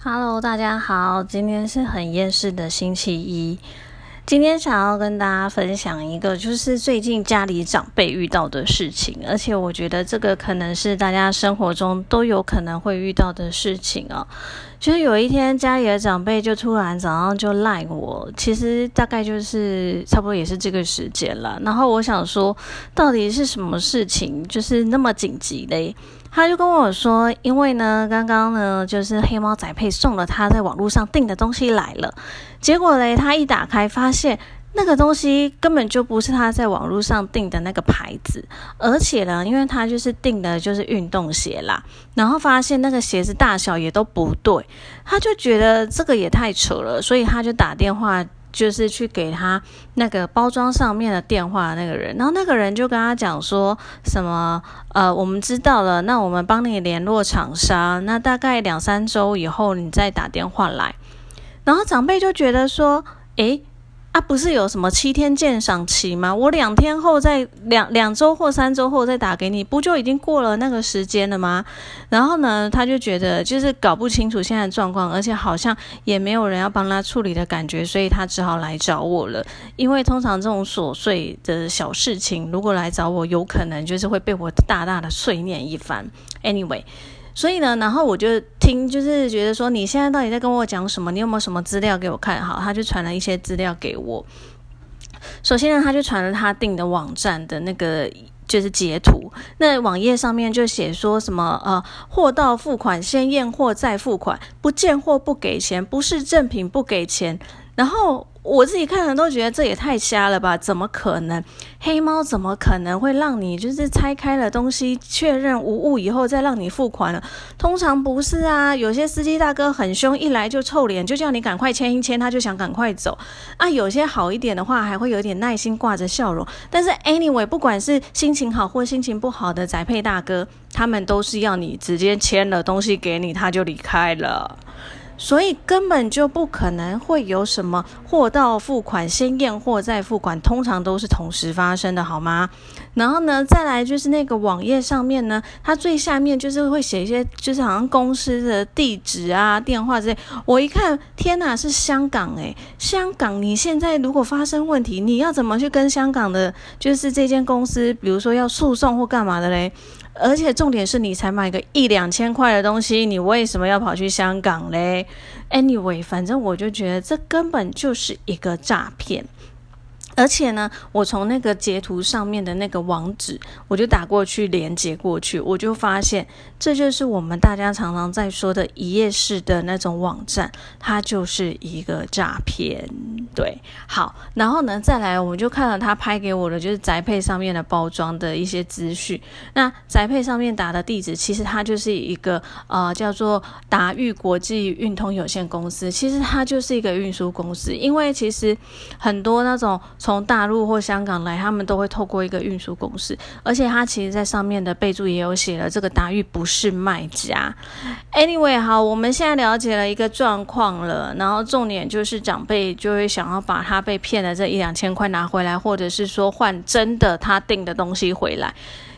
Hello，大家好，今天是很厌世的星期一。今天想要跟大家分享一个，就是最近家里长辈遇到的事情，而且我觉得这个可能是大家生活中都有可能会遇到的事情哦。就是有一天家里的长辈就突然早上就赖我，其实大概就是差不多也是这个时间了。然后我想说，到底是什么事情，就是那么紧急嘞？他就跟我说，因为呢，刚刚呢，就是黑猫仔配送了他在网络上订的东西来了，结果嘞，他一打开发现那个东西根本就不是他在网络上订的那个牌子，而且呢，因为他就是订的就是运动鞋啦，然后发现那个鞋子大小也都不对，他就觉得这个也太扯了，所以他就打电话。就是去给他那个包装上面的电话那个人，然后那个人就跟他讲说什么，呃，我们知道了，那我们帮你联络厂商，那大概两三周以后你再打电话来。然后长辈就觉得说，诶。他不是有什么七天鉴赏期吗？我两天后再两两周或三周后再打给你，不就已经过了那个时间了吗？然后呢，他就觉得就是搞不清楚现在的状况，而且好像也没有人要帮他处理的感觉，所以他只好来找我了。因为通常这种琐碎的小事情，如果来找我，有可能就是会被我大大的碎念一番。Anyway。所以呢，然后我就听，就是觉得说，你现在到底在跟我讲什么？你有没有什么资料给我看？好，他就传了一些资料给我。首先呢，他就传了他订的网站的那个就是截图，那网页上面就写说什么呃，货到付款先验货再付款，不见货不给钱，不是正品不给钱。然后我自己看了都觉得这也太瞎了吧？怎么可能？黑猫怎么可能会让你就是拆开了东西确认无误以后再让你付款了？通常不是啊，有些司机大哥很凶，一来就臭脸，就叫你赶快签一签，他就想赶快走啊。有些好一点的话，还会有点耐心，挂着笑容。但是 anyway，不管是心情好或心情不好的宅配大哥，他们都是要你直接签了东西给你，他就离开了。所以根本就不可能会有什么货到付款先验货再付款，通常都是同时发生的，好吗？然后呢，再来就是那个网页上面呢，它最下面就是会写一些，就是好像公司的地址啊、电话之类。我一看，天哪，是香港诶，香港！你现在如果发生问题，你要怎么去跟香港的，就是这间公司，比如说要诉讼或干嘛的嘞？而且重点是你才买个一两千块的东西，你为什么要跑去香港嘞？Anyway，反正我就觉得这根本就是一个诈骗。而且呢，我从那个截图上面的那个网址，我就打过去连接过去，我就发现这就是我们大家常常在说的一页式的那种网站，它就是一个诈骗。对，好，然后呢，再来我们就看了他拍给我的就是宅配上面的包装的一些资讯。那宅配上面打的地址，其实它就是一个呃叫做达裕国际运通有限公司，其实它就是一个运输公司，因为其实很多那种。从大陆或香港来，他们都会透过一个运输公司，而且他其实在上面的备注也有写了，这个达裕不是卖家。Anyway，好，我们现在了解了一个状况了，然后重点就是长辈就会想要把他被骗的这一两千块拿回来，或者是说换真的他订的东西回来。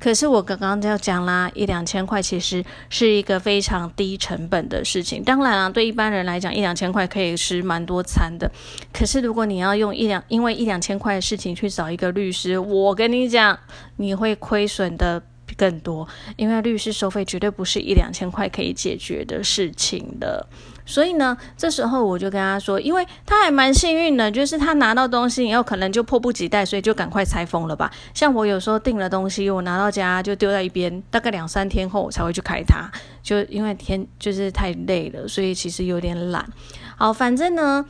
可是我刚刚就讲啦，一两千块其实是一个非常低成本的事情。当然啊，对一般人来讲，一两千块可以吃蛮多餐的。可是如果你要用一两，因为一两千块的事情去找一个律师，我跟你讲，你会亏损的更多，因为律师收费绝对不是一两千块可以解决的事情的。所以呢，这时候我就跟他说，因为他还蛮幸运的，就是他拿到东西以后可能就迫不及待，所以就赶快拆封了吧。像我有时候订了东西，我拿到家就丢在一边，大概两三天后我才会去开它，就因为天就是太累了，所以其实有点懒。好，反正呢。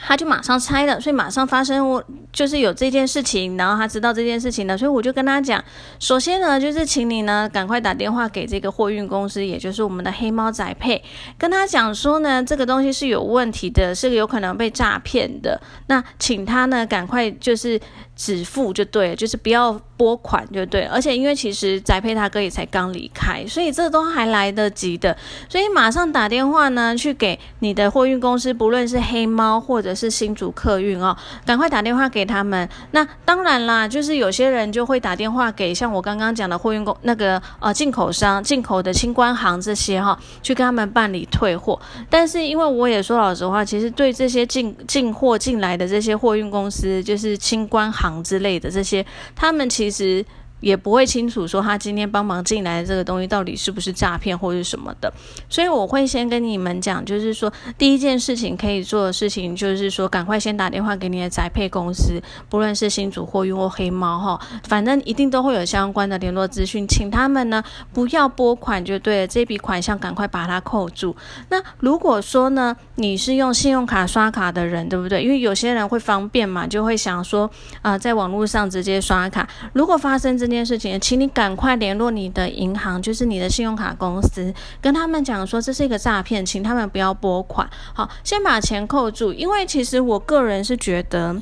他就马上拆了，所以马上发生我就是有这件事情，然后他知道这件事情了，所以我就跟他讲，首先呢，就是请你呢赶快打电话给这个货运公司，也就是我们的黑猫宅配，跟他讲说呢，这个东西是有问题的，是有可能被诈骗的，那请他呢赶快就是止付就对，就是不要拨款，就对。而且因为其实宅配他哥也才刚离开，所以这都还来得及的。所以马上打电话呢，去给你的货运公司，不论是黑猫或者是新竹客运哦，赶快打电话给他们。那当然啦，就是有些人就会打电话给像我刚刚讲的货运公那个呃进口商、进口的清关行这些哈，去跟他们办理退货。但是因为我也说老实话，其实对这些进进货进来的这些货运公司，就是清关行之类的这些，他们其实。其实也不会清楚说他今天帮忙进来的这个东西到底是不是诈骗或者什么的，所以我会先跟你们讲，就是说第一件事情可以做的事情，就是说赶快先打电话给你的宅配公司，不论是新主货运或黑猫哈，反正一定都会有相关的联络资讯，请他们呢不要拨款就对了，这笔款项赶快把它扣住。那如果说呢你是用信用卡刷卡的人，对不对？因为有些人会方便嘛，就会想说啊，在网络上直接刷卡，如果发生这这件事情，请你赶快联络你的银行，就是你的信用卡公司，跟他们讲说这是一个诈骗，请他们不要拨款。好，先把钱扣住，因为其实我个人是觉得。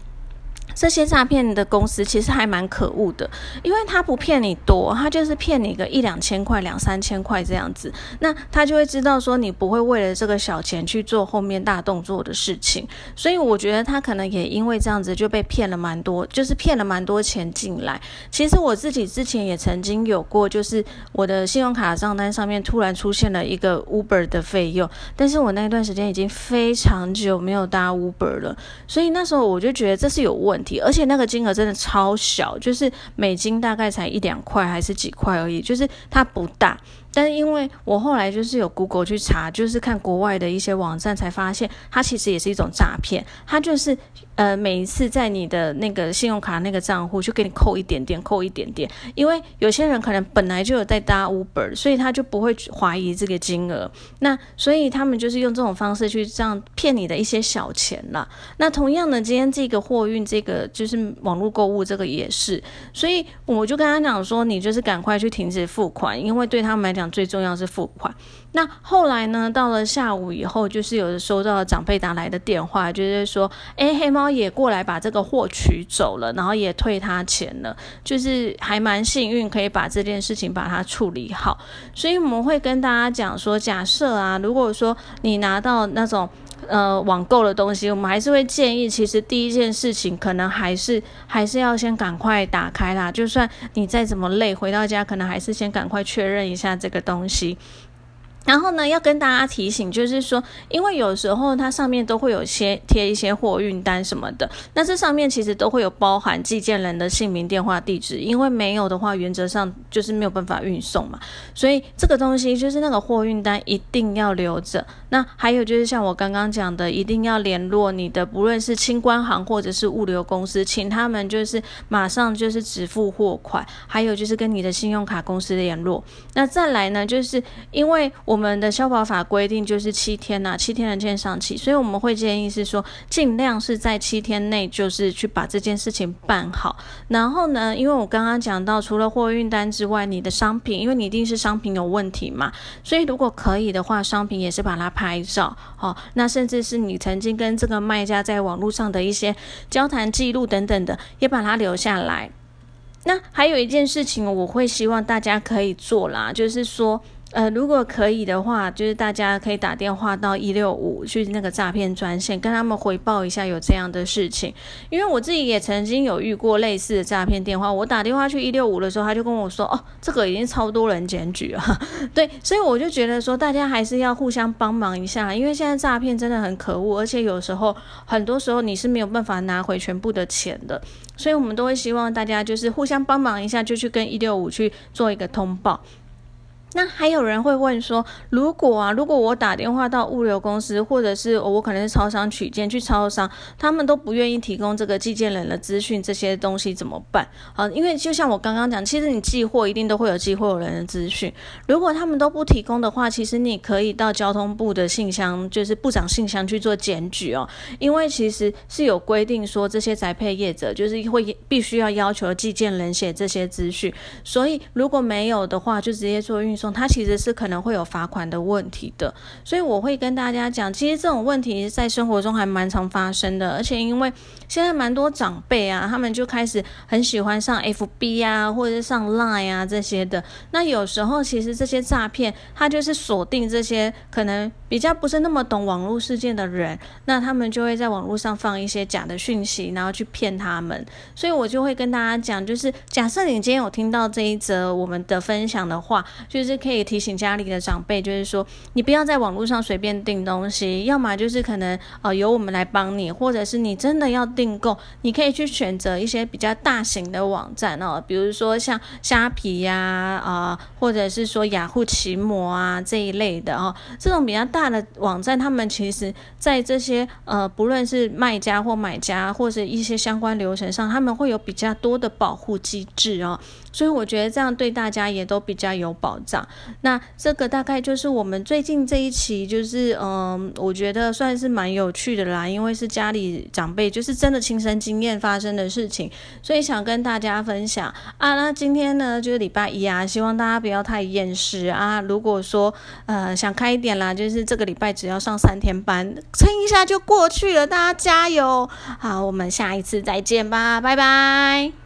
这些诈骗的公司其实还蛮可恶的，因为他不骗你多，他就是骗你个一两千块、两三千块这样子，那他就会知道说你不会为了这个小钱去做后面大动作的事情，所以我觉得他可能也因为这样子就被骗了蛮多，就是骗了蛮多钱进来。其实我自己之前也曾经有过，就是我的信用卡账单上面突然出现了一个 Uber 的费用，但是我那段时间已经非常久没有搭 Uber 了，所以那时候我就觉得这是有问而且那个金额真的超小，就是美金大概才一两块还是几块而已，就是它不大。但是因为我后来就是有 Google 去查，就是看国外的一些网站，才发现它其实也是一种诈骗。它就是呃每一次在你的那个信用卡那个账户就给你扣一点点，扣一点点。因为有些人可能本来就有在搭 Uber，所以他就不会怀疑这个金额。那所以他们就是用这种方式去这样骗你的一些小钱了。那同样的，今天这个货运这个就是网络购物这个也是，所以我就跟他讲说，你就是赶快去停止付款，因为对他们来讲。最重要是付款。那后来呢？到了下午以后，就是有收到长辈打来的电话，就是说，哎，黑猫也过来把这个货取走了，然后也退他钱了，就是还蛮幸运，可以把这件事情把它处理好。所以我们会跟大家讲说，假设啊，如果说你拿到那种呃网购的东西，我们还是会建议，其实第一件事情可能还是还是要先赶快打开啦。就算你再怎么累，回到家可能还是先赶快确认一下这个东西。然后呢，要跟大家提醒，就是说，因为有时候它上面都会有些贴一些货运单什么的，那这上面其实都会有包含寄件人的姓名、电话、地址，因为没有的话，原则上就是没有办法运送嘛。所以这个东西就是那个货运单一定要留着。那还有就是像我刚刚讲的，一定要联络你的，不论是清关行或者是物流公司，请他们就是马上就是支付货款，还有就是跟你的信用卡公司联络。那再来呢，就是因为我。我们的消保法规定就是七天呐，七天的鉴赏期，所以我们会建议是说，尽量是在七天内就是去把这件事情办好。然后呢，因为我刚刚讲到，除了货运单之外，你的商品，因为你一定是商品有问题嘛，所以如果可以的话，商品也是把它拍照，好，那甚至是你曾经跟这个卖家在网络上的一些交谈记录等等的，也把它留下来。那还有一件事情，我会希望大家可以做啦，就是说。呃，如果可以的话，就是大家可以打电话到一六五去那个诈骗专线，跟他们回报一下有这样的事情。因为我自己也曾经有遇过类似的诈骗电话，我打电话去一六五的时候，他就跟我说：“哦，这个已经超多人检举了。” 对，所以我就觉得说，大家还是要互相帮忙一下，因为现在诈骗真的很可恶，而且有时候很多时候你是没有办法拿回全部的钱的，所以我们都会希望大家就是互相帮忙一下，就去跟一六五去做一个通报。那还有人会问说，如果啊，如果我打电话到物流公司，或者是我可能是超商取件去超商，他们都不愿意提供这个寄件人的资讯，这些东西怎么办？啊，因为就像我刚刚讲，其实你寄货一定都会有寄货人的资讯，如果他们都不提供的话，其实你可以到交通部的信箱，就是部长信箱去做检举哦，因为其实是有规定说这些宅配业者就是会必须要要求寄件人写这些资讯，所以如果没有的话，就直接做运。他，其实是可能会有罚款的问题的。所以我会跟大家讲，其实这种问题在生活中还蛮常发生的，而且因为现在蛮多长辈啊，他们就开始很喜欢上 FB 啊，或者是上 Line 啊这些的。那有时候其实这些诈骗，它就是锁定这些可能比较不是那么懂网络事件的人，那他们就会在网络上放一些假的讯息，然后去骗他们。所以我就会跟大家讲，就是假设你今天有听到这一则我们的分享的话，就是可以提醒家里的长辈，就是说你不要在网络上随便订东西，要么就是可能呃由我们来帮你，或者是你真的要订购，你可以去选择一些比较大型的网站哦，比如说像虾皮呀啊，或者是说雅虎奇摩啊这一类的哦，这种比较大的网站，他们其实在这些呃不论是卖家或买家或者一些相关流程上，他们会有比较多的保护机制哦。所以我觉得这样对大家也都比较有保障。那这个大概就是我们最近这一期，就是嗯，我觉得算是蛮有趣的啦，因为是家里长辈就是真的亲身经验发生的事情，所以想跟大家分享啊。那今天呢就是礼拜一啊，希望大家不要太厌世啊。如果说呃想开一点啦，就是这个礼拜只要上三天班，撑一下就过去了，大家加油！好，我们下一次再见吧，拜拜。